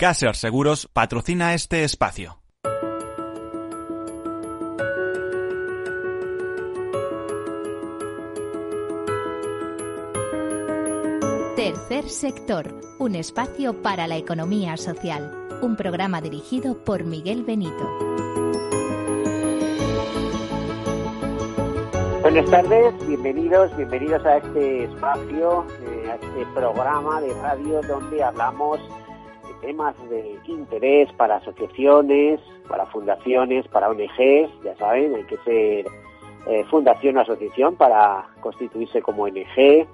Caser Seguros patrocina este espacio. Tercer sector, un espacio para la economía social, un programa dirigido por Miguel Benito. Buenas tardes, bienvenidos, bienvenidos a este espacio, eh, a este programa de radio donde hablamos temas de interés para asociaciones, para fundaciones, para ONGs, ya saben, hay que ser eh, fundación o asociación para constituirse como ONG.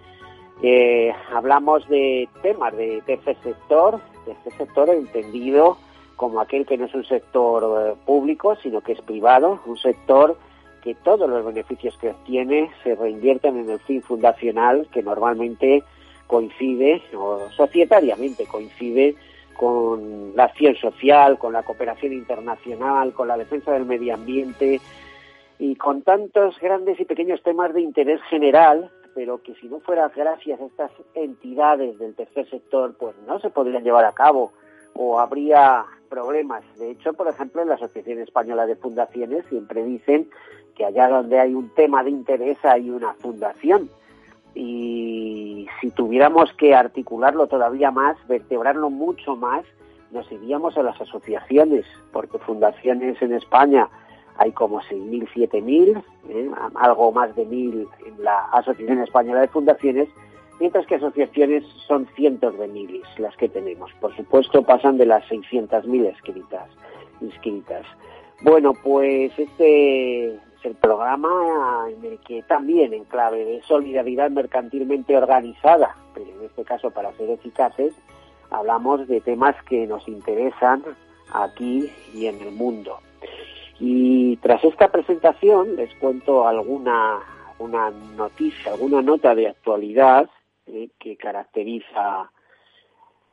Eh, hablamos de temas de tercer sector, tercer sector entendido como aquel que no es un sector público, sino que es privado, un sector que todos los beneficios que obtiene se reinvierten en el fin fundacional que normalmente coincide o societariamente coincide con la acción social, con la cooperación internacional, con la defensa del medio ambiente y con tantos grandes y pequeños temas de interés general, pero que si no fuera gracias a estas entidades del tercer sector, pues no se podrían llevar a cabo o habría problemas. De hecho, por ejemplo, en la Asociación Española de Fundaciones siempre dicen que allá donde hay un tema de interés hay una fundación. Y si tuviéramos que articularlo todavía más, vertebrarlo mucho más, nos iríamos a las asociaciones, porque fundaciones en España hay como 6.000, 7.000, ¿eh? algo más de 1.000 en la Asociación Española de Fundaciones, mientras que asociaciones son cientos de miles las que tenemos. Por supuesto, pasan de las 600.000 escritas, inscritas. Bueno, pues este el programa en el que también en clave de solidaridad mercantilmente organizada, pero en este caso para ser eficaces, hablamos de temas que nos interesan aquí y en el mundo. Y tras esta presentación les cuento alguna una noticia, alguna nota de actualidad eh, que caracteriza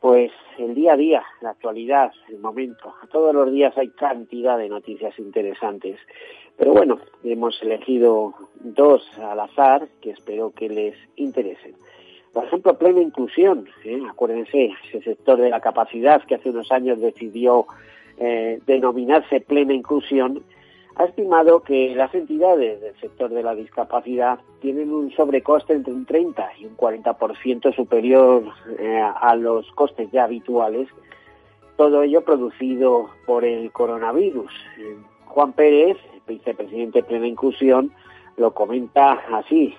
pues el día a día, la actualidad, el momento. Todos los días hay cantidad de noticias interesantes. Pero bueno, hemos elegido dos al azar que espero que les interesen. Por ejemplo, plena inclusión. ¿eh? Acuérdense, ese sector de la capacidad que hace unos años decidió eh, denominarse plena inclusión, ha estimado que las entidades del sector de la discapacidad tienen un sobrecoste entre un 30 y un 40% superior eh, a los costes ya habituales, todo ello producido por el coronavirus. Juan Pérez, vicepresidente de Plena Inclusión, lo comenta así.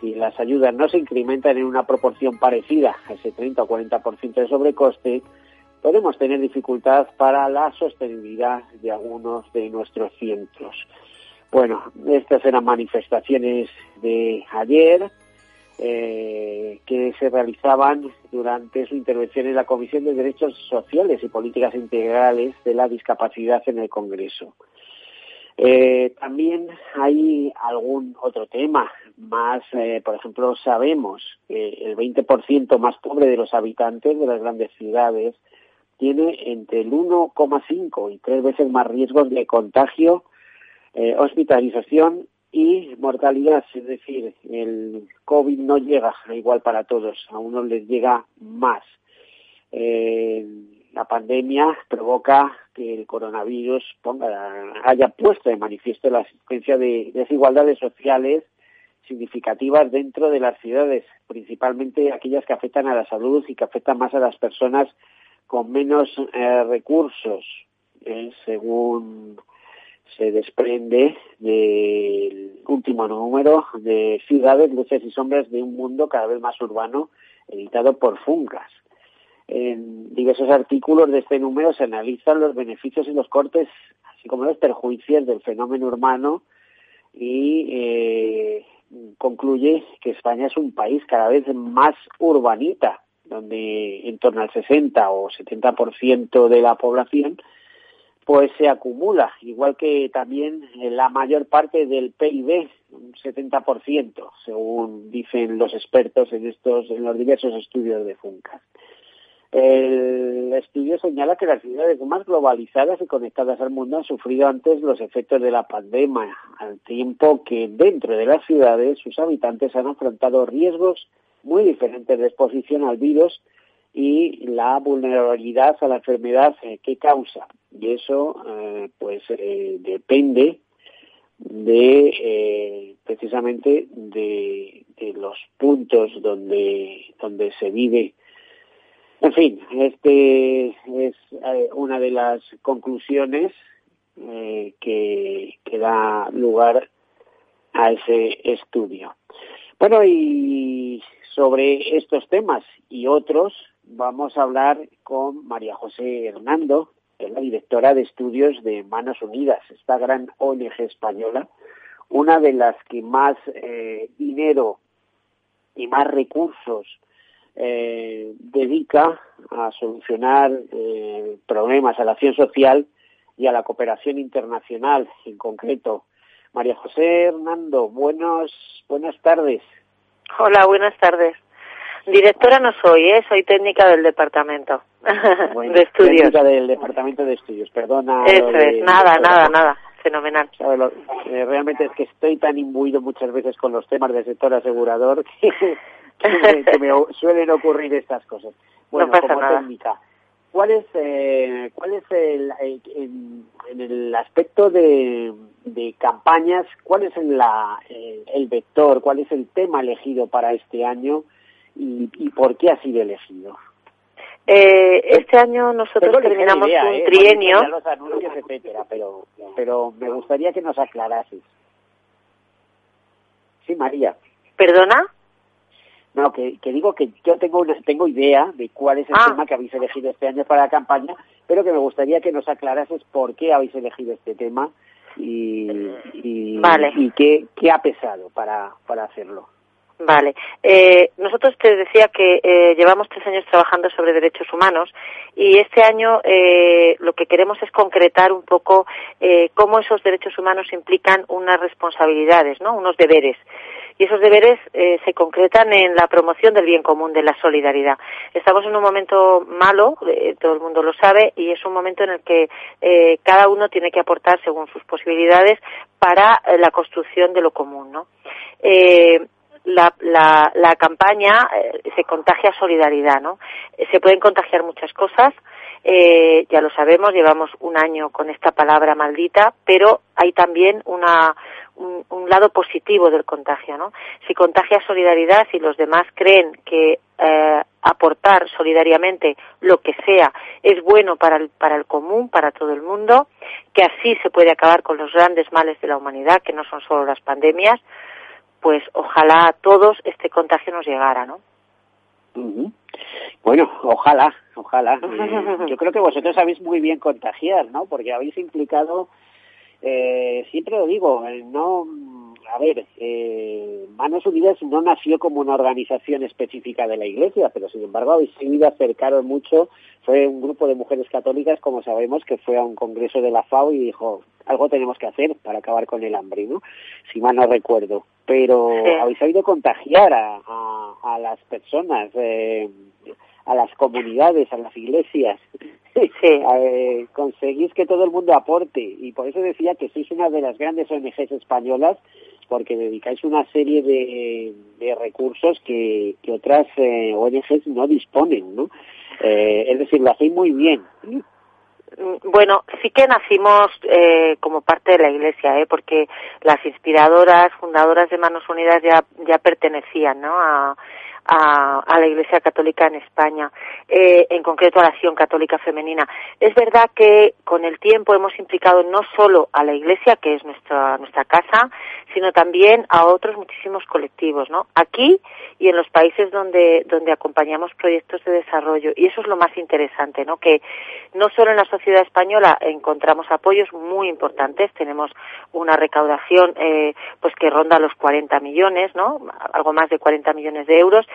Si las ayudas no se incrementan en una proporción parecida a ese 30 o 40% de sobrecoste, podemos tener dificultad para la sostenibilidad de algunos de nuestros centros. Bueno, estas eran manifestaciones de ayer eh, que se realizaban durante su intervención en la Comisión de Derechos Sociales y Políticas Integrales de la Discapacidad en el Congreso. Eh, también hay algún otro tema más, eh, por ejemplo, sabemos que el 20% más pobre de los habitantes de las grandes ciudades tiene entre el 1,5 y tres veces más riesgos de contagio, eh, hospitalización y mortalidad. Es decir, el COVID no llega igual para todos, a unos les llega más. Eh, la pandemia provoca que el coronavirus ponga, haya puesto de manifiesto la existencia de desigualdades sociales significativas dentro de las ciudades, principalmente aquellas que afectan a la salud y que afectan más a las personas con menos eh, recursos, eh, según se desprende del último número de Ciudades, Luces y Sombras de un Mundo cada vez más urbano, editado por Funcas. En diversos artículos de este número se analizan los beneficios y los cortes, así como los perjuicios del fenómeno urbano y eh, concluye que España es un país cada vez más urbanita, donde en torno al 60 o 70% de la población pues se acumula, igual que también la mayor parte del PIB, un 70%, según dicen los expertos en estos en los diversos estudios de FUNCAS. El estudio señala que las ciudades más globalizadas y conectadas al mundo han sufrido antes los efectos de la pandemia, al tiempo que dentro de las ciudades sus habitantes han afrontado riesgos muy diferentes de exposición al virus y la vulnerabilidad a la enfermedad que causa. Y eso, pues, depende de precisamente de, de, los puntos donde donde se vive en fin, este es eh, una de las conclusiones eh, que, que da lugar a ese estudio. Bueno, y sobre estos temas y otros vamos a hablar con María José Hernando, que es la directora de estudios de Manos Unidas, esta gran ONG española, una de las que más eh, dinero y más recursos eh, dedica a solucionar eh, problemas a la acción social y a la cooperación internacional en concreto. María José Hernando, buenos, buenas tardes. Hola, buenas tardes. Directora no soy, ¿eh? soy técnica del departamento de estudios. Técnica del departamento de estudios, perdona. Eso es, nada, nada, nada, fenomenal. Eh, realmente es que estoy tan imbuido muchas veces con los temas del sector asegurador que, que, me, suelen ocurrir estas cosas. Bueno, como técnica, ¿cuál es, eh, cuál es el, en, el aspecto de, de campañas, cuál es la, el, vector, cuál es el tema elegido para este año y, y por qué ha sido elegido? Eh, este año nosotros terminamos un ¿eh? trienio. los anuncios, etcétera, pero, pero me gustaría que nos aclarases. Sí, María. ¿Perdona? No, que, que digo que yo tengo una, tengo idea de cuál es el ah. tema que habéis elegido este año para la campaña, pero que me gustaría que nos aclarases por qué habéis elegido este tema y, y, y qué, qué ha pesado para, para hacerlo. Vale. Eh, nosotros te decía que eh, llevamos tres años trabajando sobre derechos humanos y este año eh, lo que queremos es concretar un poco eh, cómo esos derechos humanos implican unas responsabilidades, ¿no? Unos deberes y esos deberes eh, se concretan en la promoción del bien común, de la solidaridad. Estamos en un momento malo, eh, todo el mundo lo sabe, y es un momento en el que eh, cada uno tiene que aportar según sus posibilidades para la construcción de lo común, ¿no? La, la, la, campaña se contagia solidaridad, ¿no? se pueden contagiar muchas cosas, eh, ya lo sabemos, llevamos un año con esta palabra maldita, pero hay también una, un, lado positivo del contagio, ¿no? Si contagia solidaridad y los demás creen que eh, aportar solidariamente lo que sea es bueno para el, para el común, para todo el mundo, que así se puede acabar con los grandes males de la humanidad, que no son solo las pandemias, pues ojalá a todos este contagio nos llegara, ¿no? Bueno, ojalá, ojalá. yo creo que vosotros sabéis muy bien contagiar, ¿no? Porque habéis implicado eh, siempre lo digo, eh, no, a ver, eh, Manos Unidas no nació como una organización específica de la Iglesia, pero sin embargo habéis seguido acercaros mucho. Fue un grupo de mujeres católicas, como sabemos, que fue a un congreso de la FAO y dijo, algo tenemos que hacer para acabar con el hambre, ¿no? Si mal no recuerdo. Pero habéis sabido contagiar a, a, a las personas. Eh, a las comunidades, a las iglesias. Sí. Eh, conseguís que todo el mundo aporte y por eso decía que sois una de las grandes ONGs españolas porque dedicáis una serie de, de recursos que, que otras eh, ONGs no disponen, ¿no? Eh, es decir, lo hacéis muy bien. Mm, bueno, sí que nacimos eh, como parte de la Iglesia, ¿eh? porque las inspiradoras, fundadoras de Manos Unidas ya, ya pertenecían ¿no? a, a, a la Iglesia Católica en España, eh, en concreto a la Acción Católica Femenina. Es verdad que con el tiempo hemos implicado no solo a la Iglesia, que es nuestra, nuestra casa, sino también a otros muchísimos colectivos, ¿no? Aquí y en los países donde, donde acompañamos proyectos de desarrollo. Y eso es lo más interesante, ¿no? Que no solo en la sociedad española encontramos apoyos muy importantes, tenemos una recaudación eh, pues que ronda los 40 millones, ¿no? Algo más de 40 millones de euros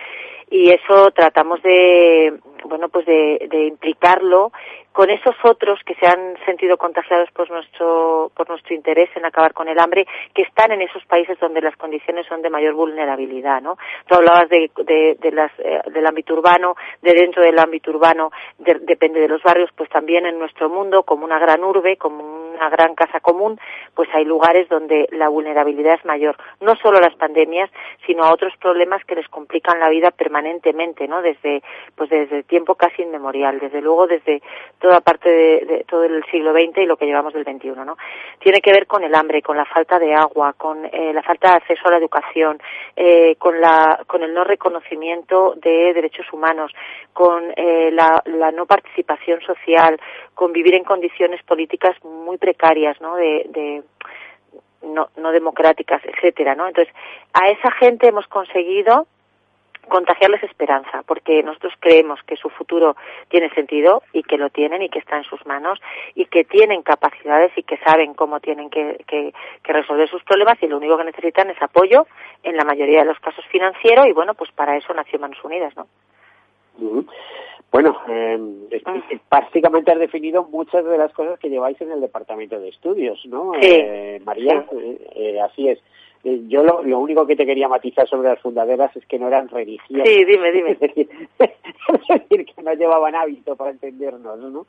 y eso tratamos de bueno pues de, de, implicarlo con esos otros que se han sentido contagiados por nuestro por nuestro interés en acabar con el hambre que están en esos países donde las condiciones son de mayor vulnerabilidad no tú hablabas de, de, de las, eh, del ámbito urbano de dentro del ámbito urbano depende de los barrios pues también en nuestro mundo como una gran urbe como un una gran casa común, pues hay lugares donde la vulnerabilidad es mayor. No solo a las pandemias, sino a otros problemas que les complican la vida permanentemente, ¿no? Desde, pues desde tiempo casi inmemorial, desde luego desde toda parte de, todo el siglo XX y lo que llevamos del XXI, ¿no? Tiene que ver con el hambre, con la falta de agua, con eh, la falta de acceso a la educación, eh, con la, con el no reconocimiento de derechos humanos, con eh, la, la no participación social, con vivir en condiciones políticas muy precarias, ¿no? De, de no, democráticas, etcétera, ¿no? Entonces, a esa gente hemos conseguido contagiarles esperanza, porque nosotros creemos que su futuro tiene sentido y que lo tienen y que está en sus manos y que tienen capacidades y que saben cómo tienen que, que resolver sus problemas y lo único que necesitan es apoyo, en la mayoría de los casos financiero y bueno, pues para eso nació Manos Unidas, ¿no? Bueno, eh, básicamente has definido muchas de las cosas que lleváis en el departamento de estudios, ¿no? Sí. Eh, María, eh, así es. Yo lo, lo, único que te quería matizar sobre las fundadoras es que no eran religiosas. Sí, dime, dime. Es decir, es decir que no llevaban hábito para entendernos, ¿no?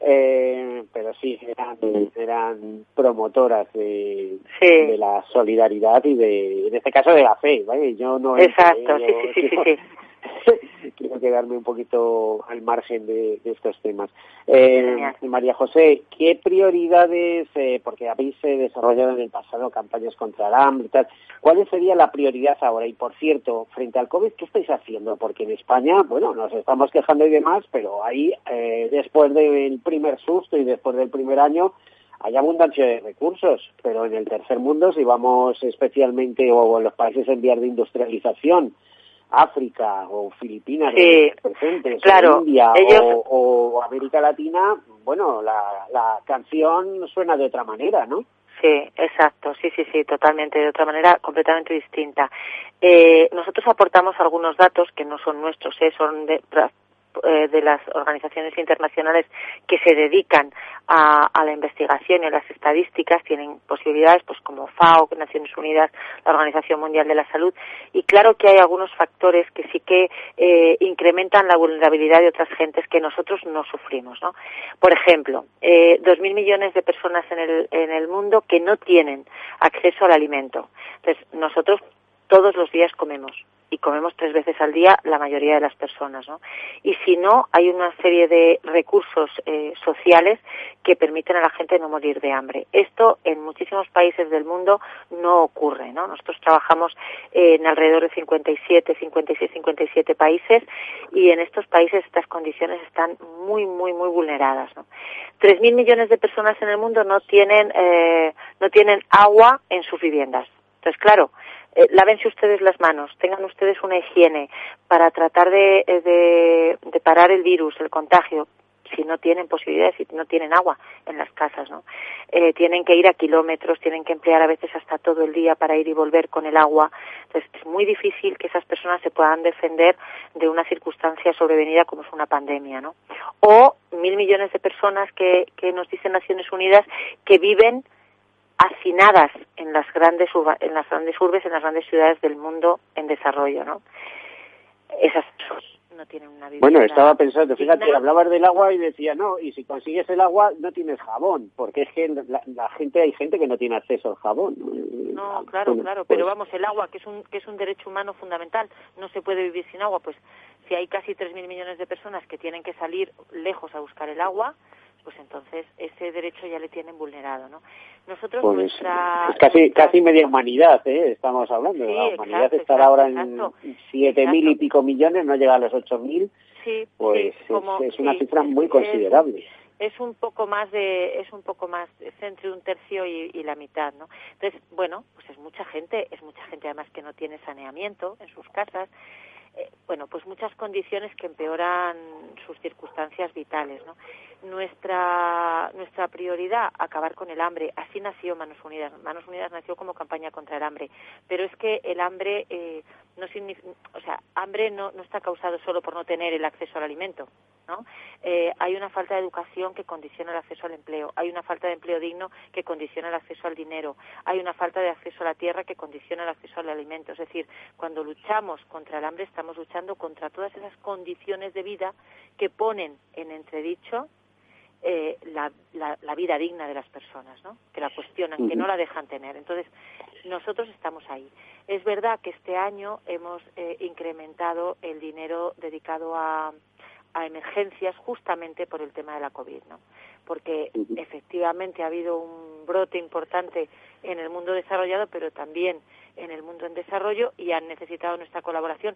Eh, pero sí, eran, eran promotoras de, sí. de la solidaridad y de, en este caso, de la fe, ¿vale? Yo no... Exacto, eh, sí, sí, sí, sí, sí. quiero quedarme un poquito al margen de, de estos temas. Eh, María José, ¿qué prioridades, eh, porque habéis eh, desarrollado en el pasado campañas contra el hambre y tal, cuál sería la prioridad ahora? Y por cierto, frente al COVID, ¿qué estáis haciendo? Porque en España, bueno, nos estamos quejando y demás, pero ahí, eh, después del primer susto y después del primer año, hay abundancia de recursos, pero en el tercer mundo, si vamos especialmente o en los países en vías de industrialización, África o Filipinas sí, presentes, claro, o India ellos... o, o, América Latina, bueno, la, la canción suena de otra manera, ¿no? Sí, exacto, sí, sí, sí, totalmente, de otra manera completamente distinta. Eh, nosotros aportamos algunos datos que no son nuestros, eh, son de, de las organizaciones internacionales que se dedican a, a, la investigación y a las estadísticas tienen posibilidades pues como FAO, Naciones Unidas, la Organización Mundial de la Salud y claro que hay algunos factores que sí que eh, incrementan la vulnerabilidad de otras gentes que nosotros no sufrimos, ¿no? Por ejemplo, eh, dos mil millones de personas en el, en el mundo que no tienen acceso al alimento. Entonces nosotros todos los días comemos y comemos tres veces al día la mayoría de las personas, ¿no? Y si no, hay una serie de recursos eh, sociales que permiten a la gente no morir de hambre. Esto en muchísimos países del mundo no ocurre, ¿no? Nosotros trabajamos en alrededor de 57, 56, 57 países y en estos países estas condiciones están muy, muy, muy vulneradas, ¿no? Tres mil millones de personas en el mundo no tienen, eh, no tienen agua en sus viviendas. Entonces, claro, eh, lávense ustedes las manos, tengan ustedes una higiene para tratar de, de, de, parar el virus, el contagio, si no tienen posibilidades, si no tienen agua en las casas, ¿no? Eh, tienen que ir a kilómetros, tienen que emplear a veces hasta todo el día para ir y volver con el agua. Entonces, es muy difícil que esas personas se puedan defender de una circunstancia sobrevenida como es una pandemia, ¿no? O mil millones de personas que, que nos dicen Naciones Unidas que viven hacinadas en las grandes en las grandes urbes, en las grandes ciudades del mundo en desarrollo, ¿no? Esas no tienen una vida. Bueno, estaba pensando, fíjate, hablabas del agua y decía, no, y si consigues el agua no tienes jabón, porque es que la, la gente hay gente que no tiene acceso al jabón. No, claro, bueno, claro, pues... pero vamos, el agua, que es un que es un derecho humano fundamental, no se puede vivir sin agua, pues si hay casi tres mil millones de personas que tienen que salir lejos a buscar el agua, pues entonces ese derecho ya le tienen vulnerado, ¿no? Nosotros pues nuestra es casi nuestra... casi media humanidad, ¿eh? Estamos hablando. Sí, la humanidad exacto, estará exacto, ahora exacto, en siete mil y pico millones, no llega a los ocho mil. Sí, pues sí, como, es, una sí, cifra muy considerable. Es un poco más de es un poco más es entre un tercio y, y la mitad, ¿no? Entonces, bueno, pues es mucha gente, es mucha gente además que no tiene saneamiento en sus casas eh, bueno, pues muchas condiciones que empeoran sus circunstancias vitales, ¿no? Nuestra, nuestra prioridad, acabar con el hambre. Así nació Manos Unidas. Manos Unidas nació como campaña contra el hambre. Pero es que el hambre eh, no o sea, hambre no, no está causado solo por no tener el acceso al alimento, ¿no? Eh, hay una falta de educación que condiciona el acceso al empleo. Hay una falta de empleo digno que condiciona el acceso al dinero. Hay una falta de acceso a la tierra que condiciona el acceso al alimento. Es decir, cuando luchamos contra el hambre estamos luchando contra todas esas condiciones de vida que ponen en entredicho eh, la, la, vida digna de las personas, ¿no? Que la cuestionan, que no la dejan tener. Entonces, nosotros estamos ahí. Es verdad que este año hemos eh, incrementado el dinero dedicado a, a emergencias justamente por el tema de la COVID, ¿no? Porque efectivamente ha habido un brote importante en el mundo desarrollado, pero también en el mundo en desarrollo y han necesitado nuestra colaboración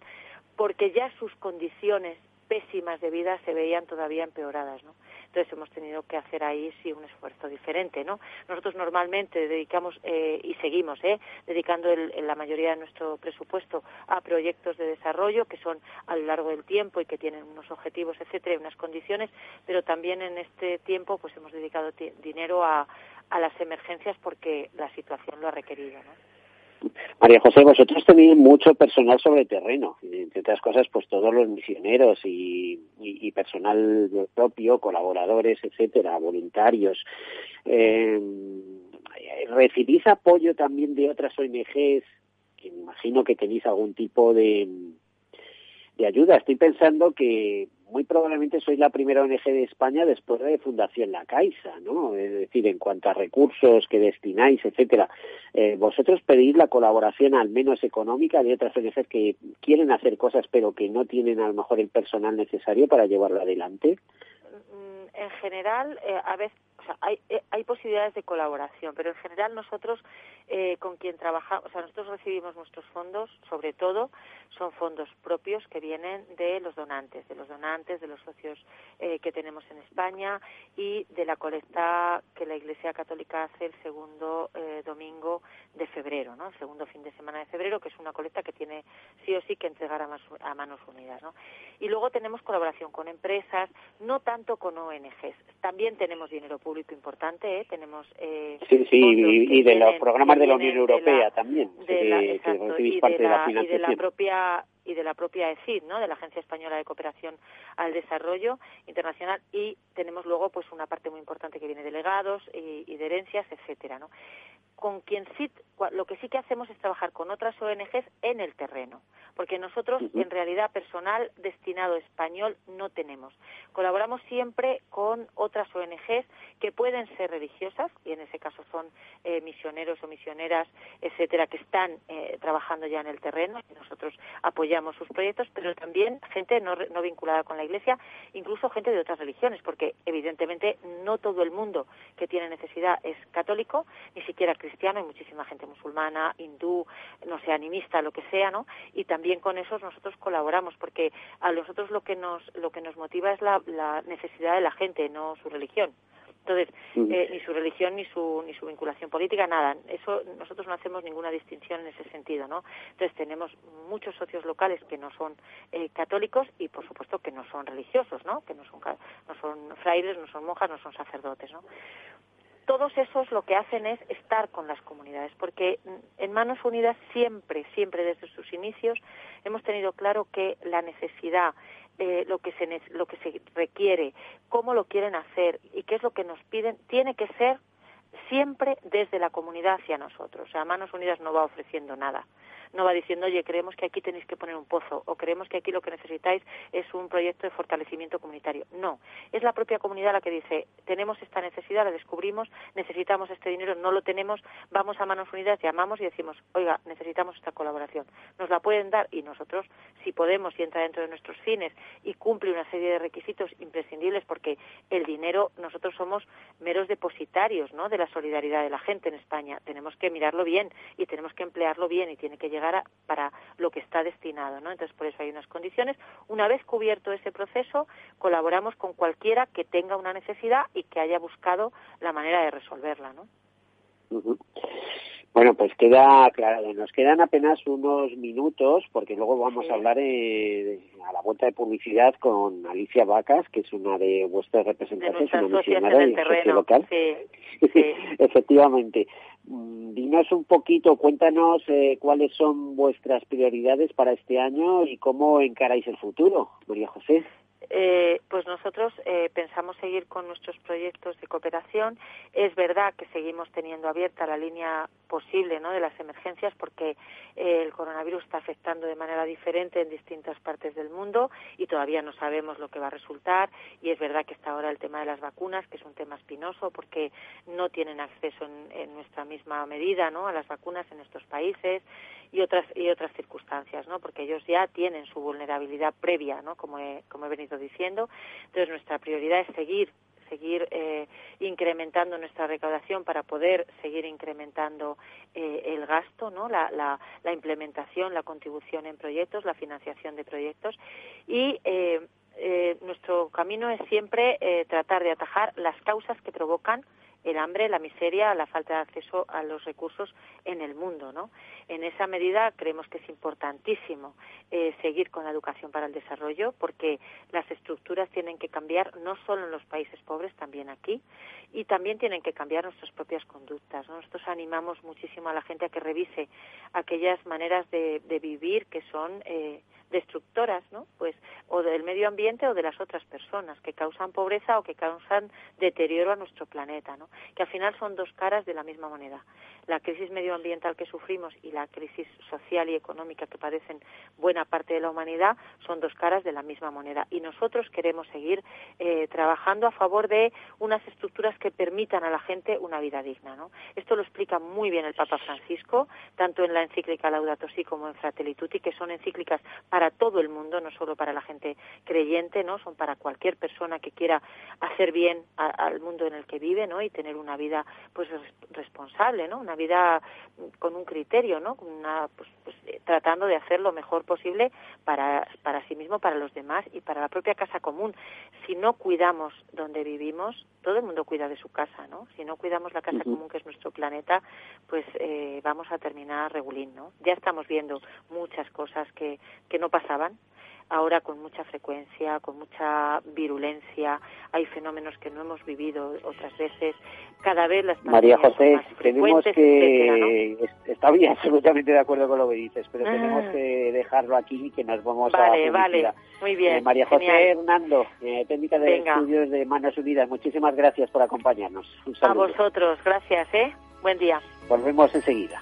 porque ya sus condiciones pésimas de vida se veían todavía empeoradas, ¿no? Entonces hemos tenido que hacer ahí sí un esfuerzo diferente, ¿no? Nosotros normalmente dedicamos eh, y seguimos, ¿eh? Dedicando la mayoría de nuestro presupuesto a proyectos de desarrollo que son a lo largo del tiempo y que tienen unos objetivos, etcétera, y unas condiciones, pero también en este tiempo pues hemos dedicado dinero a, a las emergencias porque la situación lo ha requerido, ¿no? María José, vosotros tenéis mucho personal sobre terreno, entre otras cosas, pues todos los misioneros y, personal propio, colaboradores, etcétera, voluntarios. Eh, ¿Recibís apoyo también de otras ONGs? Que imagino que tenéis algún tipo de, de ayuda. Estoy pensando que muy probablemente sois la primera ONG de España después de Fundación La Caixa, ¿no? Es decir, en cuanto a recursos que destináis, etcétera. Eh, ¿Vosotros pedís la colaboración, al menos económica, de otras ONGs que quieren hacer cosas pero que no tienen a lo mejor el personal necesario para llevarlo adelante? Mm, en general, eh, a veces o sea, hay, eh, hay posibilidades de colaboración, pero en general nosotros eh, con quien trabajamos, o sea, nosotros recibimos nuestros fondos, sobre todo, son fondos propios que vienen de los donantes, de los donantes, de los socios eh, que tenemos en España y de la colecta que la Iglesia Católica hace el segundo domingo de febrero, ¿no? El segundo fin de semana de febrero, que es una colecta que tiene sí o sí que entregar a, a manos unidas, ¿no? Y luego tenemos colaboración con empresas, no tanto con ONGs, también tenemos dinero público importante, ¿eh? tenemos... Eh, sí, sí, y, de los programas de la Unión Europea también, de la, y de la, y de la propia y de la propia ECID, ¿no? de la Agencia Española de Cooperación al Desarrollo Internacional y tenemos luego pues una parte muy importante que viene de legados y, y de herencias, etcétera, ¿no? con quien sí, lo que sí que hacemos es trabajar con otras ONGs en el terreno, porque nosotros en realidad personal destinado español no tenemos. Colaboramos siempre con otras ONGs que pueden ser religiosas, y en ese caso son eh, misioneros o misioneras, etcétera, que están eh, trabajando ya en el terreno, y nosotros apoyamos sus proyectos, pero también gente no, no vinculada con la Iglesia, incluso gente de otras religiones, porque evidentemente no todo el mundo que tiene necesidad es católico, ni siquiera cristiano hay muchísima gente musulmana, hindú, no sé, animista, lo que sea, ¿no? Y también con esos nosotros colaboramos, porque a nosotros lo que nos, lo que nos motiva es la, la necesidad de la gente, no su religión. Entonces, eh, ni su religión ni su ni su vinculación política, nada. Eso nosotros no hacemos ninguna distinción en ese sentido, ¿no? Entonces tenemos muchos socios locales que no son eh, católicos y, por supuesto, que no son religiosos, ¿no? Que no son no son frailes, no son monjas, no son sacerdotes, ¿no? Todos esos lo que hacen es estar con las comunidades, porque en Manos Unidas siempre, siempre desde sus inicios hemos tenido claro que la necesidad, eh, lo, que se, lo que se requiere, cómo lo quieren hacer y qué es lo que nos piden, tiene que ser siempre desde la comunidad hacia nosotros. O sea, Manos Unidas no va ofreciendo nada no va diciendo, oye, creemos que aquí tenéis que poner un pozo o creemos que aquí lo que necesitáis es un proyecto de fortalecimiento comunitario. No, es la propia comunidad la que dice, tenemos esta necesidad, la descubrimos, necesitamos este dinero, no lo tenemos, vamos a manos unidas, llamamos y decimos, oiga, necesitamos esta colaboración. Nos la pueden dar y nosotros, si podemos y entra dentro de nuestros fines y cumple una serie de requisitos imprescindibles porque el dinero, nosotros somos meros depositarios ¿no? de la solidaridad de la gente en España. Tenemos que mirarlo bien y tenemos que emplearlo bien y tiene que llegar para lo que está destinado, ¿no? Entonces, por eso hay unas condiciones. Una vez cubierto ese proceso, colaboramos con cualquiera que tenga una necesidad y que haya buscado la manera de resolverla, ¿no? Bueno, pues queda claro, nos quedan apenas unos minutos porque luego vamos a hablar eh, a la vuelta de publicidad con Alicia Vacas, que es una de vuestras representantes, una misionera y socio local. Efectivamente. Mm, dinos un poquito, cuéntanos eh, cuáles son vuestras prioridades para este año y cómo encaráis el futuro, María José. Eh, pues nosotros eh, pensamos seguir con nuestros proyectos de cooperación. Es verdad que seguimos teniendo abierta la línea posible ¿no? de las emergencias porque eh, el coronavirus está afectando de manera diferente en distintas partes del mundo y todavía no sabemos lo que va a resultar. Y es verdad que está ahora el tema de las vacunas, que es un tema espinoso porque no tienen acceso en, en nuestra misma medida ¿no? a las vacunas en estos países y otras y otras circunstancias, ¿no? Porque ellos ya tienen su vulnerabilidad previa, ¿no? Como he, como he venido diciendo. Entonces nuestra prioridad es seguir seguir eh, incrementando nuestra recaudación para poder seguir incrementando eh, el gasto, ¿no? La, la, la, implementación, la contribución en proyectos, la financiación de proyectos y eh, eh nuestro camino es siempre eh, tratar de atajar las causas que provocan el hambre, la miseria, la falta de acceso a los recursos en el mundo. ¿no? En esa medida creemos que es importantísimo eh, seguir con la educación para el desarrollo porque las estructuras tienen que cambiar no solo en los países pobres, también aquí, y también tienen que cambiar nuestras propias conductas. Nosotros animamos muchísimo a la gente a que revise aquellas maneras de, de vivir que son eh, destructoras, ¿no? Pues o del medio ambiente o de las otras personas que causan pobreza o que causan deterioro a nuestro planeta, ¿no? Que al final son dos caras de la misma moneda. La crisis medioambiental que sufrimos y la crisis social y económica que padecen buena parte de la humanidad son dos caras de la misma moneda. Y nosotros queremos seguir eh, trabajando a favor de unas estructuras que permitan a la gente una vida digna, ¿no? Esto lo explica muy bien el Papa Francisco, tanto en la encíclica Laudato Si como en Fratelli Tutti, que son encíclicas para todo el mundo, no solo para la gente creyente, ¿no? Son para cualquier persona que quiera hacer bien a, al mundo en el que vive, ¿no? Y tener una vida, pues, responsable, ¿no? Una vida con un criterio, ¿no? Una, pues, pues, eh, tratando de hacer lo mejor posible para, para sí mismo, para los demás y para la propia casa común. Si no cuidamos donde vivimos, todo el mundo cuida de su casa, ¿no? Si no cuidamos la casa uh -huh. común que es nuestro planeta, pues eh, vamos a terminar regulín, ¿no? Ya estamos viendo muchas cosas que, que no pasaban ahora con mucha frecuencia, con mucha virulencia, hay fenómenos que no hemos vivido otras veces, cada vez las María José, tenemos que etcétera, ¿no? está bien absolutamente de acuerdo con lo que dices, pero ah. tenemos que dejarlo aquí y que nos vamos vale, a Vale, muy bien. Eh, María José genial. Hernando, eh, técnica de Venga. estudios de Manos Unidas, muchísimas gracias por acompañarnos. Un a vosotros, gracias, ¿eh? Buen día. Volvemos enseguida.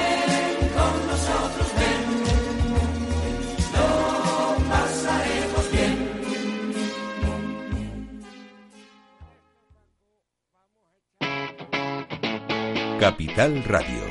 Capital Radio.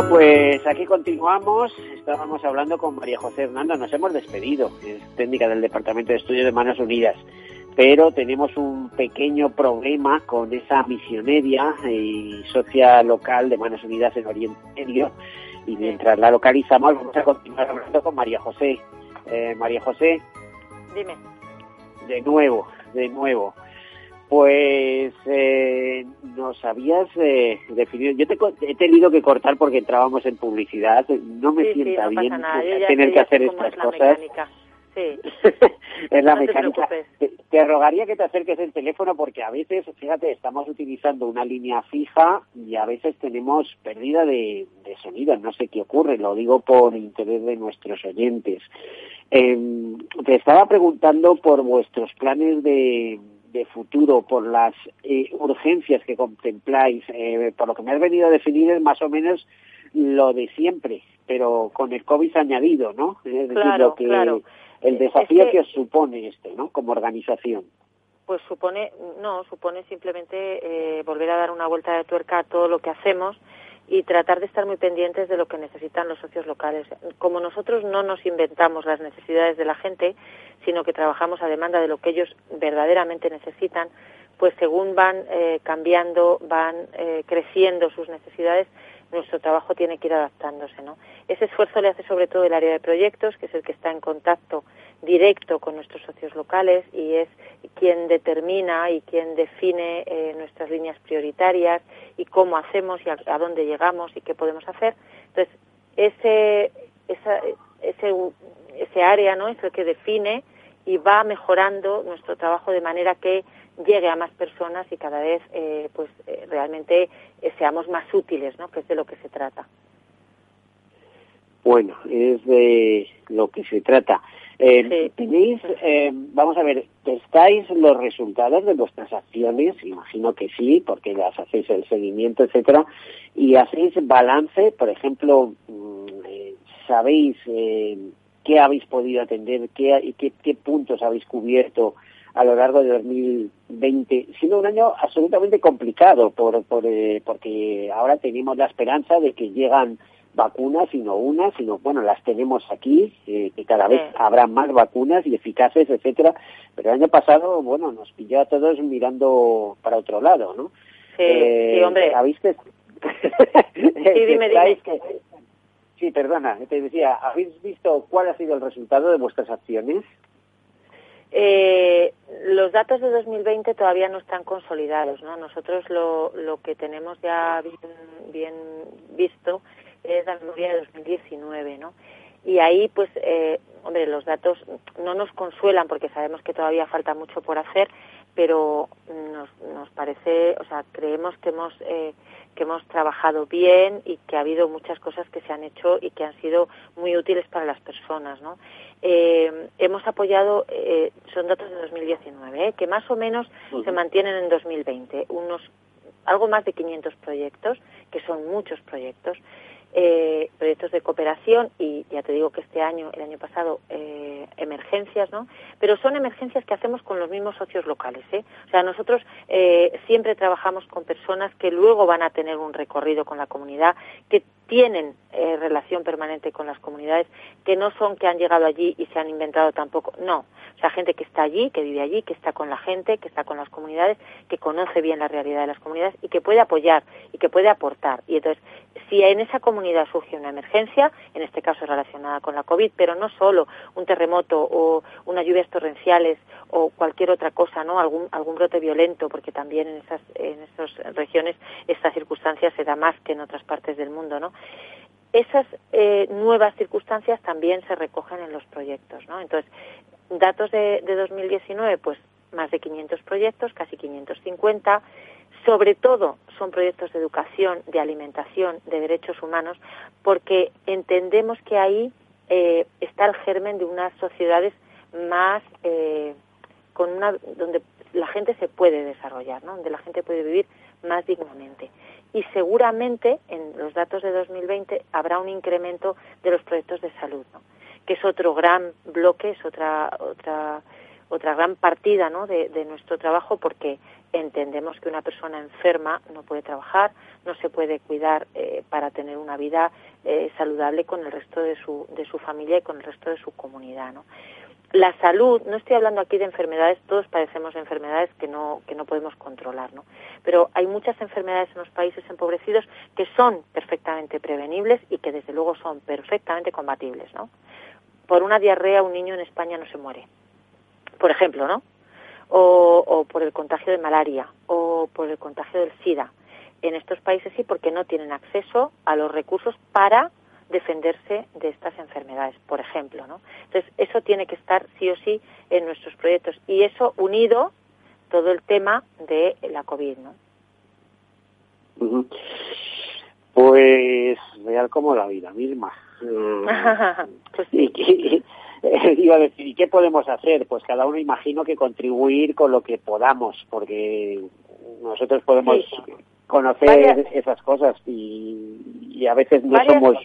Bueno, pues aquí continuamos. Estábamos hablando con María José Hernando. Nos hemos despedido. Es técnica del Departamento de Estudios de Manos Unidas. Pero tenemos un pequeño problema con esa misioneria y socia local de Manos Unidas en Oriente Medio. Y mientras la localizamos, vamos a continuar hablando con María José. Eh, María José. Dime. De nuevo, de nuevo. Pues eh, nos habías eh, definido. Yo te, he tenido que cortar porque entrábamos en publicidad. No me sí, sienta sí, no bien tener que hacer estas es cosas. mecánica. Sí. es la No mecánica. Te, te rogaría que te acerques el teléfono porque a veces, fíjate, estamos utilizando una línea fija y a veces tenemos pérdida de, de sonido. No sé qué ocurre, lo digo por interés de nuestros oyentes. Eh, te estaba preguntando por vuestros planes de, de futuro, por las eh, urgencias que contempláis. Eh, por lo que me has venido a definir es más o menos lo de siempre, pero con el COVID añadido, ¿no? Es decir, lo que, claro. el Es desafío que- que os supone esto, ¿no? Como organización. Pues supone, no, supone simplemente eh, volver a dar una vuelta de tuerca a todo lo que hacemos y tratar de estar muy pendientes de lo que necesitan los socios locales. Como nosotros no nos inventamos las necesidades de la gente, sino que trabajamos a demanda de lo que ellos verdaderamente necesitan, pues según van eh, cambiando, van eh, creciendo sus necesidades, nuestro trabajo tiene que ir adaptándose, ¿no? Ese esfuerzo le hace sobre todo el área de proyectos, que es el que está en contacto directo con nuestros socios locales y es quien determina y quien define eh, nuestras líneas prioritarias y cómo hacemos y a, a dónde llegamos y qué podemos hacer. Entonces, ese, esa, ese, ese área ¿no? es el que define y va mejorando nuestro trabajo de manera que llegue a más personas y cada vez eh, pues eh, realmente eh, seamos más útiles, ¿no? que es de lo que se trata. Bueno, es de lo que se trata. Eh, Tenéis, eh, vamos a ver, ¿testáis los resultados de vuestras acciones? Imagino que sí, porque las hacéis el seguimiento, etcétera, y hacéis balance, por ejemplo, mm, sabéis eh, qué habéis podido atender, qué, y qué, qué puntos habéis cubierto a lo largo de 2020, siendo un año absolutamente complicado, por, por, eh, porque ahora tenemos la esperanza de que llegan vacunas y no una, sino bueno, las tenemos aquí, eh, que cada vez habrá más vacunas y eficaces, etcétera. Pero el año pasado, bueno, nos pilló a todos mirando para otro lado, ¿no? Sí, Eh, sí, hombre. ¿Habéis que... Sí, dime, dime. Sí, perdona, te decía, ¿habéis visto cuál ha sido el resultado de vuestras acciones? Eh, los datos de 2020 todavía no están consolidados, ¿no? Nosotros lo, lo que tenemos ya bien, bien visto es la memoria de 2019, ¿no? Y ahí, pues, eh, hombre, los datos no nos consuelan porque sabemos que todavía falta mucho por hacer, pero nos, nos parece, o sea, creemos que hemos eh, que hemos trabajado bien y que ha habido muchas cosas que se han hecho y que han sido muy útiles para las personas, ¿no? Eh, hemos apoyado, eh, son datos de 2019, ¿eh? que más o menos se mantienen en 2020, unos algo más de 500 proyectos, que son muchos proyectos, eh, proyectos de cooperación y ya te digo que este año, el año pasado, eh, emergencias, ¿no? Pero son emergencias que hacemos con los mismos socios locales, ¿eh? O sea, nosotros eh, siempre trabajamos con personas que luego van a tener un recorrido con la comunidad, que tienen eh, relación permanente con las comunidades, que no son que han llegado allí y se han inventado tampoco, no, o sea, gente que está allí, que vive allí, que está con la gente, que está con las comunidades, que conoce bien la realidad de las comunidades y que puede apoyar y que puede aportar. Y entonces, si en esa comunidad surge una emergencia, en este caso relacionada con la COVID, pero no solo un terremoto o unas lluvias torrenciales o cualquier otra cosa, ¿no? Algún, algún brote violento, porque también en esas, en esas regiones esta circunstancia se da más que en otras partes del mundo, ¿no? Esas eh, nuevas circunstancias también se recogen en los proyectos, ¿no? Entonces, datos de, de 2019, pues más de 500 proyectos, casi 550. Sobre todo son proyectos de educación, de alimentación, de derechos humanos, porque entendemos que ahí eh, está el germen de unas sociedades más eh, con una donde la gente se puede desarrollar, ¿no? donde la gente puede vivir más dignamente. Y seguramente en los datos de 2020 habrá un incremento de los proyectos de salud, ¿no? que es otro gran bloque, es otra otra otra gran partida ¿no? de, nuestro trabajo porque entendemos que una persona enferma no puede trabajar, no se puede cuidar eh, para tener una vida eh, saludable con el resto de su, de su familia y con el resto de su comunidad. ¿no? La salud, no estoy hablando aquí de enfermedades, todos padecemos enfermedades que no, que no podemos controlar, ¿no? Pero hay muchas enfermedades en los países empobrecidos que son perfectamente prevenibles y que desde luego son perfectamente combatibles, ¿no? Por una diarrea un niño en España no se muere por ejemplo, ¿no? O, o, por el contagio de malaria o por el contagio del SIDA. En estos países sí, porque no tienen acceso a los recursos para defenderse de estas enfermedades, por ejemplo, ¿no? Entonces, eso tiene que estar sí o sí en nuestros proyectos y eso unido todo el tema de la COVID, ¿no? Pues real como la vida misma. pues sí. y, iba a decir, ¿y qué podemos hacer? Pues cada uno imagino que contribuir con lo que podamos, porque nosotros podemos sí. conocer Varias... esas cosas y, y, a veces no somos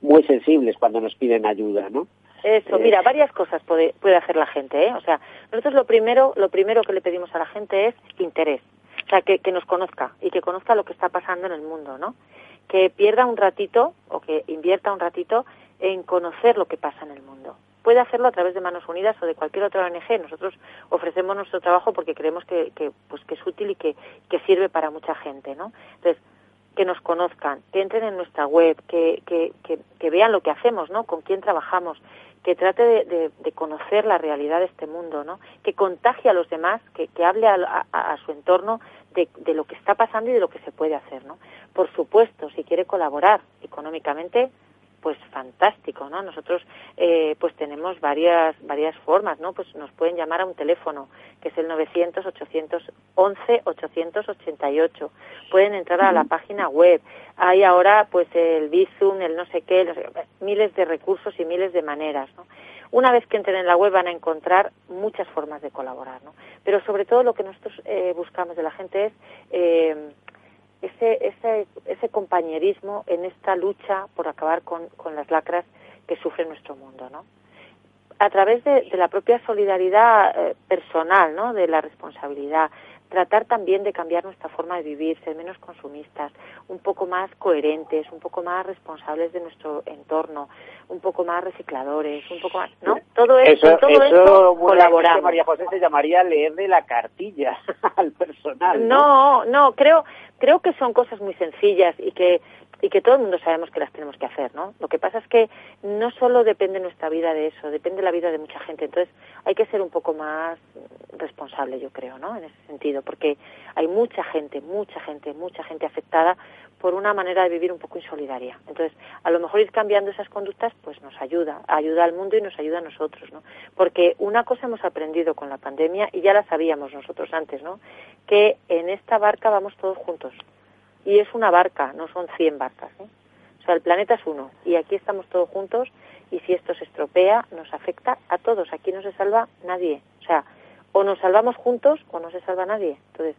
muy sensibles cuando nos piden ayuda, ¿no? Eso, mira, varias cosas puede, puede hacer la gente, ¿eh? O sea, nosotros lo primero, lo primero que le pedimos a la gente es interés. O sea, que, que nos conozca y que conozca lo que está pasando en el mundo, ¿no? Que pierda un ratito o que invierta un ratito en conocer lo que pasa en el mundo puede hacerlo a través de Manos Unidas o de cualquier otra ONG. Nosotros ofrecemos nuestro trabajo porque creemos que, pues, que es útil y que, sirve para mucha gente, ¿no? Entonces, que nos conozcan, que entren en nuestra web, que, que, que, que vean lo que hacemos, ¿no? Con quién trabajamos, que trate de, de, de, conocer la realidad de este mundo, ¿no? Que contagie a los demás, que, que hable a, a, a su entorno de, de, lo que está pasando y de lo que se puede hacer, ¿no? Por supuesto, si quiere colaborar económicamente, pues fantástico, ¿no? Nosotros eh, pues tenemos varias varias formas, ¿no? Pues nos pueden llamar a un teléfono que es el 900 811 888. Pueden entrar a la página web. Hay ahora pues el Bizum, el no sé qué, miles de recursos y miles de maneras, ¿no? Una vez que entren en la web van a encontrar muchas formas de colaborar, ¿no? Pero sobre todo lo que nosotros eh, buscamos de la gente es eh, ese, ese, ese compañerismo en esta lucha por acabar con, con las lacras que sufre nuestro mundo, ¿no? A través de, de la propia solidaridad eh, personal, ¿no? De la responsabilidad, tratar también de cambiar nuestra forma de vivir, ser menos consumistas, un poco más coherentes, un poco más responsables de nuestro entorno, un poco más recicladores, un poco más, ¿no? Todo eso, eso, todo eso esto colaboramos. María José se llamaría leer de la cartilla al personal. ¿no? no, no, creo creo que son cosas muy sencillas y que y que todo el mundo sabemos que las tenemos que hacer, ¿no? Lo que pasa es que no solo depende nuestra vida de eso, depende la vida de mucha gente. Entonces hay que ser un poco más responsable, yo creo, ¿no? En ese sentido, porque hay mucha gente, mucha gente, mucha gente afectada por una manera de vivir un poco insolidaria. Entonces, a lo mejor ir cambiando esas conductas, pues nos ayuda, ayuda al mundo y nos ayuda a nosotros, ¿no? Porque una cosa hemos aprendido con la pandemia y ya la sabíamos nosotros antes, ¿no? Que en esta barca vamos todos juntos y es una barca, no son 100 barcas. ¿eh? O sea, el planeta es uno y aquí estamos todos juntos y si esto se estropea nos afecta a todos. Aquí no se salva nadie. O sea, o nos salvamos juntos o no se salva nadie. Entonces,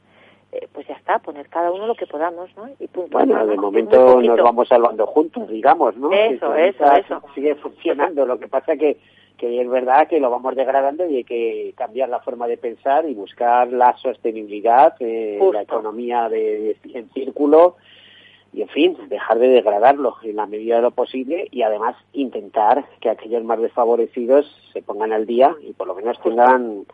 eh, pues ya está, poner cada uno lo que podamos, ¿no? Y punto. Bueno, de momento nos vamos salvando juntos, digamos, ¿no? Eso, eso, eso. Sigue funcionando. Lo que pasa que que es verdad que lo vamos degradando y hay que cambiar la forma de pensar y buscar la sostenibilidad, eh, la economía de, en círculo y, en fin, dejar de degradarlo en la medida de lo posible y además intentar que aquellos más desfavorecidos se pongan al día y por lo menos tengan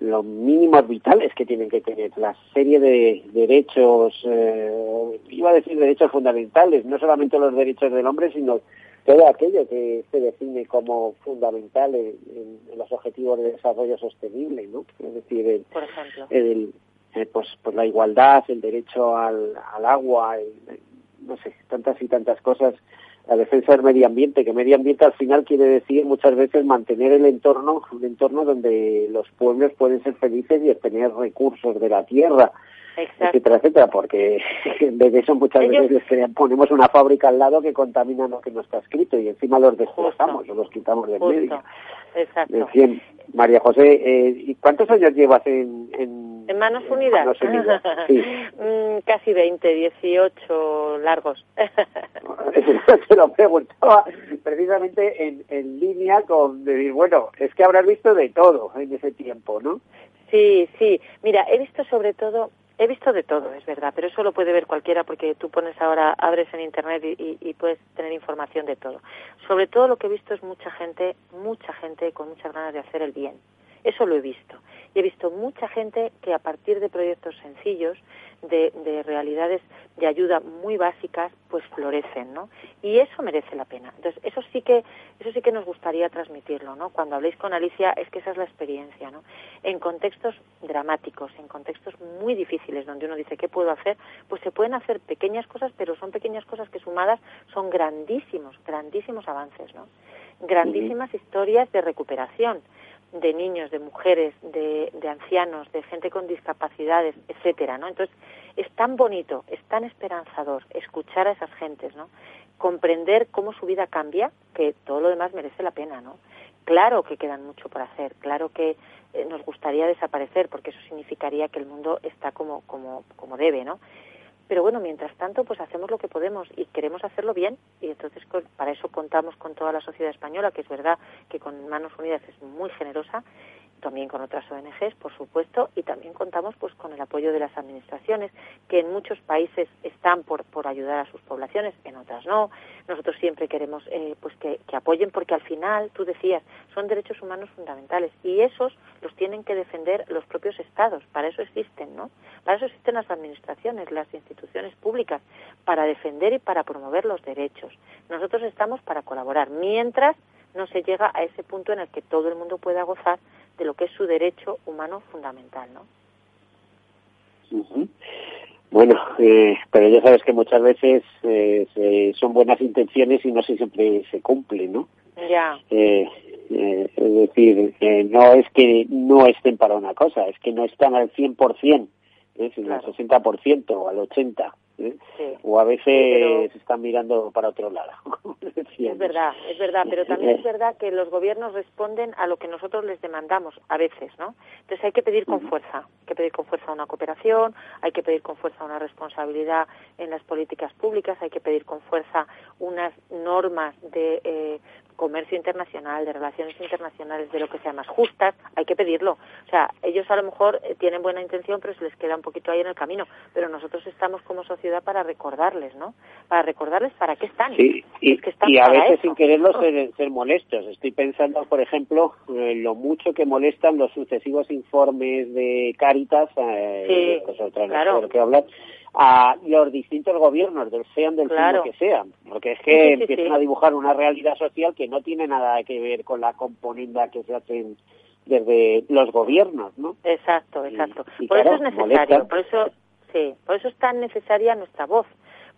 los mínimos vitales que tienen que tener, la serie de derechos, eh, iba a decir derechos fundamentales, no solamente los derechos del hombre, sino todo aquello que se define como fundamental en, los objetivos de desarrollo sostenible, ¿no? Es decir, Por ejemplo. el, eh, pues, pues la igualdad, el derecho al, al agua, no sé, tantas y tantas cosas, la defensa del medio ambiente, que medio ambiente al final quiere decir muchas veces mantener el entorno, un entorno donde los pueblos pueden ser felices y obtener recursos de la tierra, etcétera, etcétera, porque en vez de eso muchas veces les ponemos una fábrica al lado que contamina lo que no está escrito y encima los destrozamos o los quitamos del medio. Exacto. En fin, María José, eh, ¿y cuántos años llevas en, en, ¿En Manos Unidas? Manos Unidas? Sí. mm, casi 20, 18 largos. Te lo preguntaba precisamente en, en línea con decir, bueno, es que habrás visto de todo en ese tiempo, ¿no? Sí, sí. Mira, he visto sobre todo He visto de todo, es verdad, pero eso lo puede ver cualquiera porque tú pones ahora, abres en Internet y, y, puedes tener información de todo. Sobre todo lo que he visto es mucha gente, mucha gente con muchas ganas de hacer el bien. Eso lo he visto. Y he visto mucha gente que a partir de proyectos sencillos, de, de, realidades de ayuda muy básicas, pues florecen, ¿no? Y eso merece la pena. Entonces, eso sí que, eso sí que nos gustaría transmitirlo, ¿no? Cuando habléis con Alicia, es que esa es la experiencia, ¿no? En contextos dramáticos, en contextos muy difíciles, donde uno dice, ¿qué puedo hacer? Pues se pueden hacer pequeñas cosas, pero son pequeñas cosas que sumadas son grandísimos, grandísimos avances, ¿no? Grandísimas historias de recuperación de niños, de mujeres, de, de, ancianos, de gente con discapacidades, etcétera, ¿no? Entonces, es tan bonito, es tan esperanzador escuchar a esas gentes, ¿no? Comprender cómo su vida cambia, que todo lo demás merece la pena, ¿no? Claro que quedan mucho por hacer, claro que eh, nos gustaría desaparecer, porque eso significaría que el mundo está como, como, como debe, ¿no? Pero bueno, mientras tanto, pues hacemos lo que podemos y queremos hacerlo bien. Y entonces para eso contamos con toda la sociedad española, que es verdad que con Manos Unidas es muy generosa también con otras ONGs, por supuesto, y también contamos pues con el apoyo de las administraciones, que en muchos países están por, por ayudar a sus poblaciones, en otras no. Nosotros siempre queremos eh, pues que, que apoyen porque al final, tú decías, son derechos humanos fundamentales y esos los tienen que defender los propios estados, para eso existen, ¿no? Para eso existen las administraciones, las instituciones públicas, para defender y para promover los derechos. Nosotros estamos para colaborar, mientras no se llega a ese punto en el que todo el mundo pueda gozar de lo que es su derecho humano fundamental, ¿no? Bueno, eh, pero ya sabes que muchas veces eh, son buenas intenciones y no siempre se cumplen, ¿no? Ya. Eh, eh es decir, no es que no estén para una cosa, es que no están al 100%, ¿eh? sino al 60% o al 80%. ¿Eh? o a veces están mirando para otro lado. es verdad, es verdad, pero también es verdad que los gobiernos responden a lo que nosotros les demandamos a veces, ¿no? Entonces hay que pedir con fuerza, hay que pedir con fuerza una cooperación, hay que pedir con fuerza una responsabilidad en las políticas públicas, hay que pedir con fuerza unas normas de eh, comercio internacional, de relaciones internacionales, de lo que sea más justas, hay que pedirlo. O sea, ellos a lo mejor eh, tienen buena intención, pero se les queda un poquito ahí en el camino. Pero nosotros estamos como sociedad para recordarles, ¿no? Para recordarles para qué están. Sí, y, es que están y a veces sin quererlo ser, ser, molestos. Estoy pensando, por ejemplo, en lo mucho que molestan los sucesivos informes de Cáritas, eh, sí, claro. que hablar, a los distintos gobiernos, del sean del claro. que sean, porque es que empiezan a dibujar una realidad social que no tiene nada que ver con la componenda que se hacen desde los gobiernos, ¿no? Exacto, exacto. por eso es necesario, por eso sí, por eso es tan necesaria nuestra voz,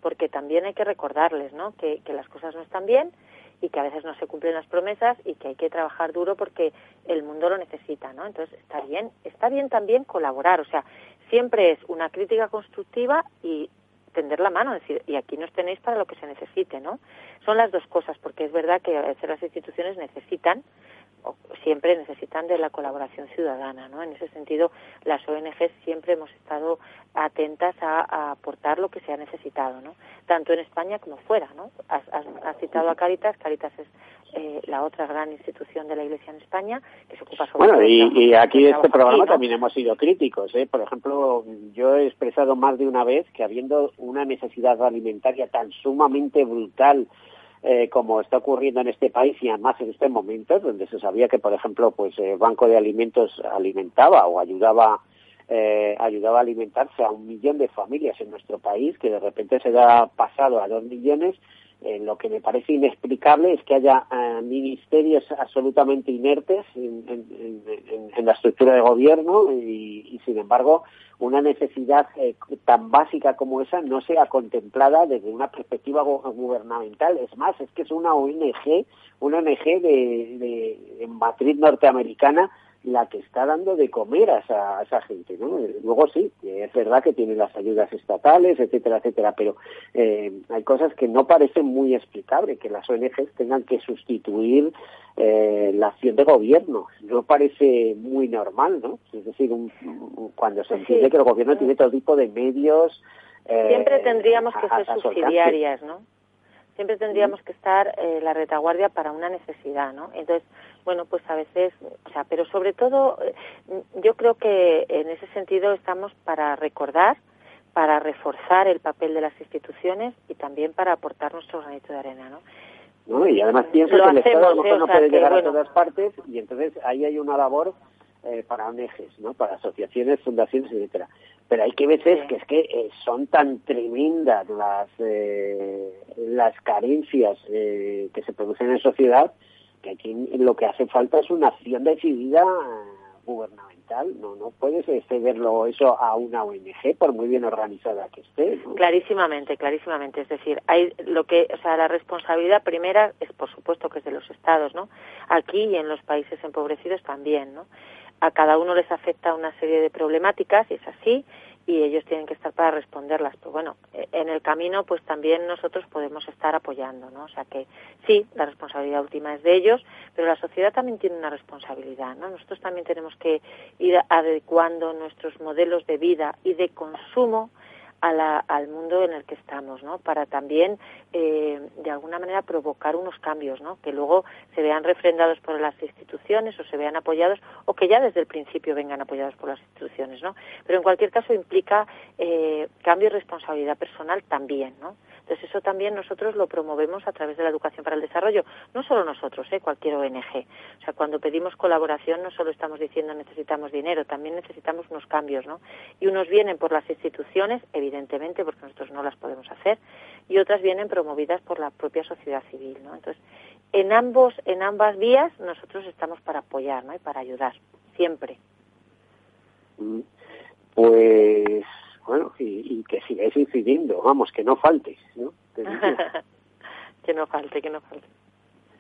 porque también hay que recordarles, ¿no? Que, que las cosas no están bien y que a veces no se cumplen las promesas y que hay que trabajar duro porque el mundo lo necesita, ¿no? Entonces está bien, está bien también colaborar, o sea, siempre es una crítica constructiva y tender la mano, decir, y aquí nos tenéis para lo que se necesite, ¿no? Son las dos cosas, porque es verdad que a veces las instituciones necesitan siempre necesitan de la colaboración ciudadana, ¿no? En ese sentido, las ONGs siempre hemos estado atentas a, aportar lo que se ha necesitado, ¿no? Tanto en España como fuera, ¿no? Has, citado a Caritas, Caritas es eh, la otra gran institución de la Iglesia en España que se ocupa sobre Bueno, y, aquí en este programa también hemos sido críticos, ¿eh? Por ejemplo, yo he expresado más de una vez que habiendo una necesidad alimentaria tan sumamente brutal eh, como está ocurriendo en este país y además en este momento, donde se sabía que, por ejemplo, pues el Banco de Alimentos alimentaba o ayudaba eh, ayudaba a alimentarse a un millón de familias en nuestro país, que de repente se da pasado a dos millones. Eh, lo que me parece inexplicable es que haya eh, ministerios absolutamente inertes en, en, la estructura de gobierno y, sin embargo, una necesidad eh, tan básica como esa no sea contemplada desde una perspectiva gubernamental. Es más, es que es una ONG, una ONG de, de, matriz norteamericana la que está dando de comer a esa, esa gente, ¿no? Luego sí, es verdad que tiene las ayudas estatales, etcétera, etcétera, pero eh, hay cosas que no parecen muy explicables, que las ONGs tengan que sustituir eh, la acción de gobierno. No parece muy normal, ¿no? Es decir, cuando se entiende que el gobierno tiene todo tipo de medios... Eh, Siempre tendríamos que ser subsidiarias, ¿no? Siempre tendríamos que estar eh, la retaguardia para una necesidad, ¿no? Entonces, bueno, pues a veces, o sea, pero sobre todo, eh, yo creo que en ese sentido estamos para recordar, para reforzar el papel de las instituciones y también para aportar nuestro granito de arena, ¿no? ¿no? Y además pienso que el Estado a lo mejor no puede llegar a todas partes y entonces ahí hay una labor eh, para ONGs, ¿no? Para asociaciones, fundaciones, etcétera. Pero hay que veces que es que eh, son tan tremendas las eh, las carencias eh, que se producen en sociedad que aquí lo que hace falta es una acción decidida gubernamental. No no puedes cederlo eso a una ONG por muy bien organizada que esté clarísimamente clarísimamente. Es decir hay lo que o sea la responsabilidad primera es por supuesto que es de los estados no aquí y en los países empobrecidos también no a cada uno les afecta una serie de problemáticas y es así y ellos tienen que estar para responderlas. Pero bueno, e, en el camino pues también nosotros podemos estar apoyando, ¿no? O sea que sí, la responsabilidad última es de ellos, pero la sociedad también tiene una responsabilidad, ¿no? Nosotros también tenemos que ir adecuando nuestros modelos de vida y de consumo al mundo en el que estamos, ¿no? Para también, eh, de alguna manera, provocar unos cambios, ¿no? Que luego se vean refrendados por las instituciones o se vean apoyados o que ya desde el principio vengan apoyados por las instituciones, ¿no? Pero en cualquier caso implica eh, cambio y responsabilidad personal también, ¿no? Entonces eso también nosotros lo promovemos a través de la educación para el desarrollo, no solo nosotros, ¿eh? cualquier ONG. O sea, cuando pedimos colaboración no solo estamos diciendo necesitamos dinero, también necesitamos unos cambios, ¿no? Y unos vienen por las instituciones, evidentemente, porque nosotros no las podemos hacer, y otras vienen promovidas por la propia sociedad civil, ¿no? Entonces, en ambos, en ambas vías nosotros estamos para apoyar, ¿no? Y para ayudar, siempre. Mm. Pues bueno, y, que sigáis incidiendo, vamos, que no faltes, ¿no? que no falte, que no falte.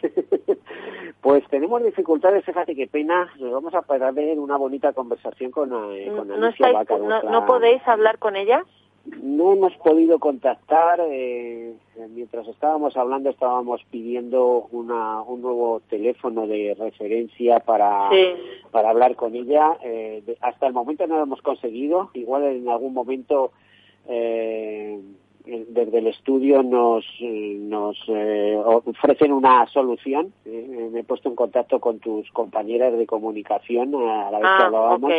pues tenemos dificultades, fíjate qué pena, nos vamos a perder una bonita conversación con, eh, con ¿No, no, ¿No podéis hablar con ella? No hemos podido contactar, eh, mientras estábamos hablando estábamos pidiendo una, un nuevo teléfono de referencia para, para hablar con ella. Eh, hasta el momento no lo hemos conseguido, igual en algún momento eh, desde el estudio nos, nos eh, ofrecen una solución. me he puesto en contacto con tus compañeras de comunicación a la vez que ah, hablábamos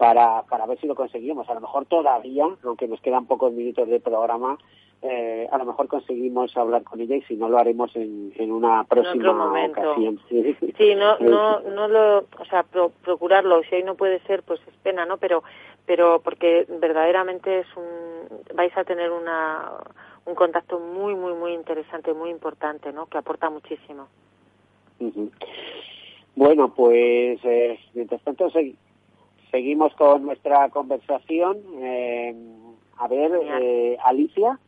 para, para ver si lo conseguimos. A lo mejor todavía, aunque nos quedan pocos minutos de programa, eh, a lo mejor conseguimos hablar con ella y si no lo haremos en, en una próxima ocasión. Sí, no, no, no lo, o sea, procurarlo. Si hoy no puede ser, pues es pena, ¿no? Pero, pero porque verdaderamente es un, vais a tener una, un contacto muy, muy, muy interesante, muy importante, ¿no? Que aporta muchísimo. Bueno, pues eh, mientras tanto seguimos con nuestra conversación. Eh, a ver, eh, Alicia.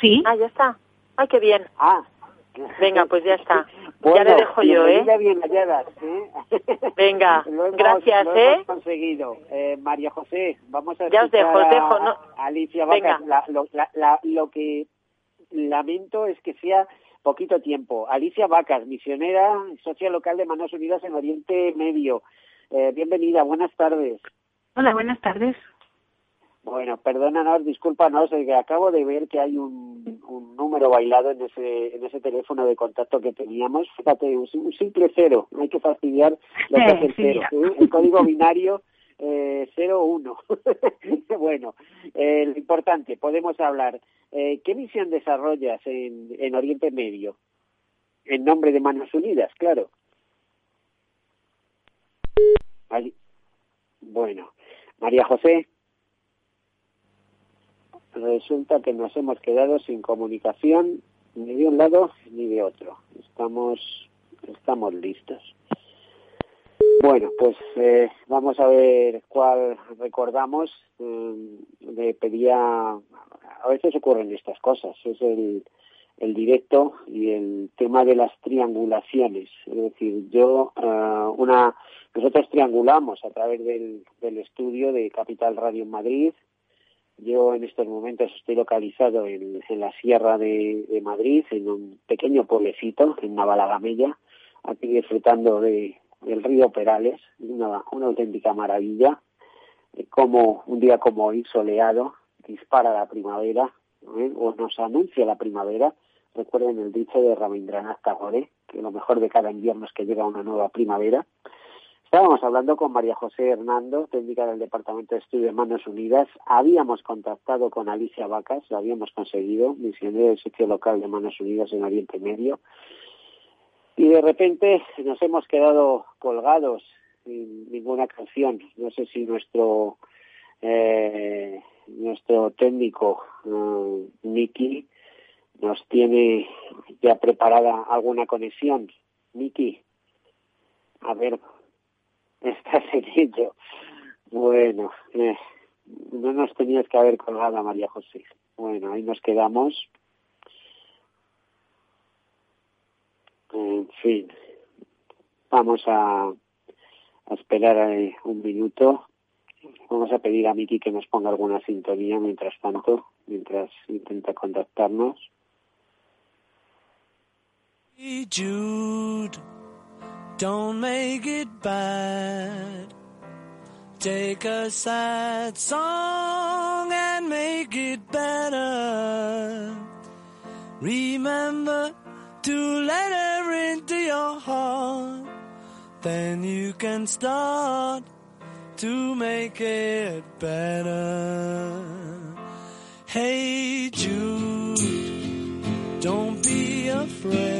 Sí. Ah, ya está. Ay, qué bien. Ah. Venga, pues ya está. ya le dejo yo, ¿eh? Bien halladas, ¿eh? Venga, gracias, lo ¿eh? Hemos conseguido. Eh, María José, vamos a Ya os dejo, os dejo. No. Alicia Vacas. La, lo, la, lo que lamento es que sea poquito tiempo. Alicia Vacas, misionera, socia local de Manos Unidas en Oriente Medio. Eh, bienvenida, buenas tardes. Hola, buenas tardes. Bueno, perdónanos, discúlpanos, acabo de ver que hay un, un, número bailado en ese, en ese teléfono de contacto que teníamos. Fíjate, un, simple cero, no hay que fastidiar lo que es el cero. ¿eh? El código binario eh, 01. bueno, eh, lo importante, podemos hablar. Eh, ¿Qué misión desarrollas en, en Oriente Medio? En nombre de Manos Unidas, claro. Bueno, María José resulta que nos hemos quedado sin comunicación ni de un lado ni de otro. Estamos, estamos listos. Bueno, pues eh, vamos a ver cuál recordamos. Eh, le pedía, a veces ocurren estas cosas, es el, el directo y el tema de las triangulaciones. Es decir, yo, uh, una, nosotros triangulamos a través del, del estudio de Capital Radio en Madrid, yo en estos momentos estoy localizado en, en la Sierra de, de, Madrid, en un pequeño pueblecito, en Navalagamella, aquí disfrutando de, del río Perales, una, una auténtica maravilla, eh, como un día como hoy, soleado, dispara la primavera, ¿eh? o nos anuncia la primavera. Recuerden el dicho de Rabindranath Tagore, que lo mejor de cada invierno es que llega una nueva primavera. Estábamos hablando con María José Hernando, técnica del Departamento de Estudios de Manos Unidas. Habíamos contactado con Alicia Vacas, lo habíamos conseguido, misionera del sitio local de Manos Unidas en Oriente Medio. Y de repente nos hemos quedado colgados sin ninguna canción. No sé si nuestro eh, nuestro técnico Miki nos tiene ya preparada alguna conexión. Miki, a ver, está sencillo. Bueno, eh, no nos tenías que haber colgado María José. Bueno, ahí nos quedamos. En fin, vamos a, esperar eh, un minuto. Vamos a pedir a Miki que nos ponga alguna sintonía mientras tanto, mientras intenta contactarnos. Remember to let her into your heart. Then you can start to make it better. Hey Jude, don't be afraid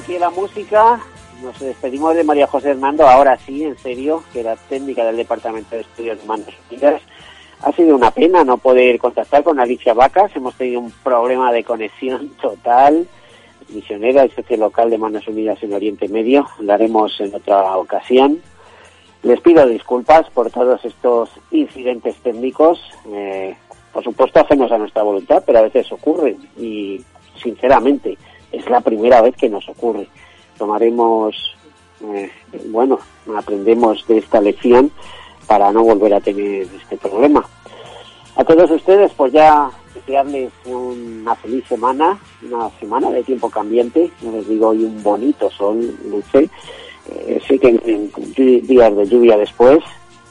aquí la música. Nos despedimos de María José Hernando, ahora sí, en serio, que era técnica del Departamento de Estudios de Manos Unidas. Ha sido una pena no poder contactar con Alicia Vacas. Hemos tenido un problema de conexión total. Misionera y socio local de Manos Unidas en Oriente Medio. Lo en otra ocasión. Les pido disculpas por todos estos incidentes técnicos. Eh, por supuesto, hacemos a nuestra voluntad, pero a veces ocurren. Y, sinceramente, es la primera vez que nos ocurre. Tomaremos, eh, bueno, aprendemos de esta lección para no volver a tener este problema. A todos ustedes, pues ya desearles una feliz semana, una semana de tiempo cambiante, no les digo hoy un bonito sol, luce, eh, sé que en días de lluvia después,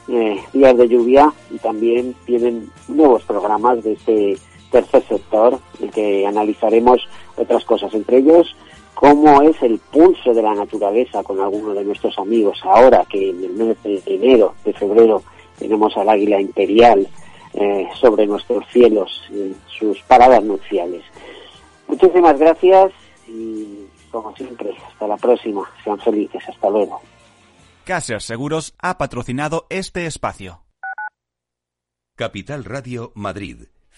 eh, días de lluvia y también tienen nuevos programas de este tercer sector en que analizaremos otras cosas, entre ellos cómo es el pulso de la naturaleza con algunos de nuestros amigos ahora que en el mes de enero, de febrero, tenemos al águila imperial eh, sobre nuestros cielos, en sus paradas nupciales. Muchísimas gracias y como siempre, hasta la próxima. Sean felices. Hasta luego. Caser Seguros ha patrocinado este espacio. Capital Radio Madrid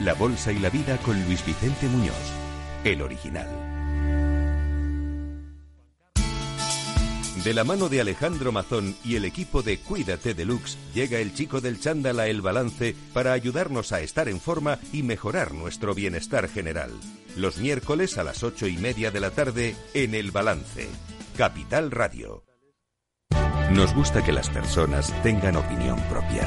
La Bolsa y la Vida con Luis Vicente Muñoz, el original. De la mano de Alejandro Mazón y el equipo de Cuídate Deluxe, llega el chico del chándal a El Balance para ayudarnos a estar en forma y mejorar nuestro bienestar general. Los miércoles a las ocho y media de la tarde en El Balance. Capital Radio. Nos gusta que las personas tengan opinión propia.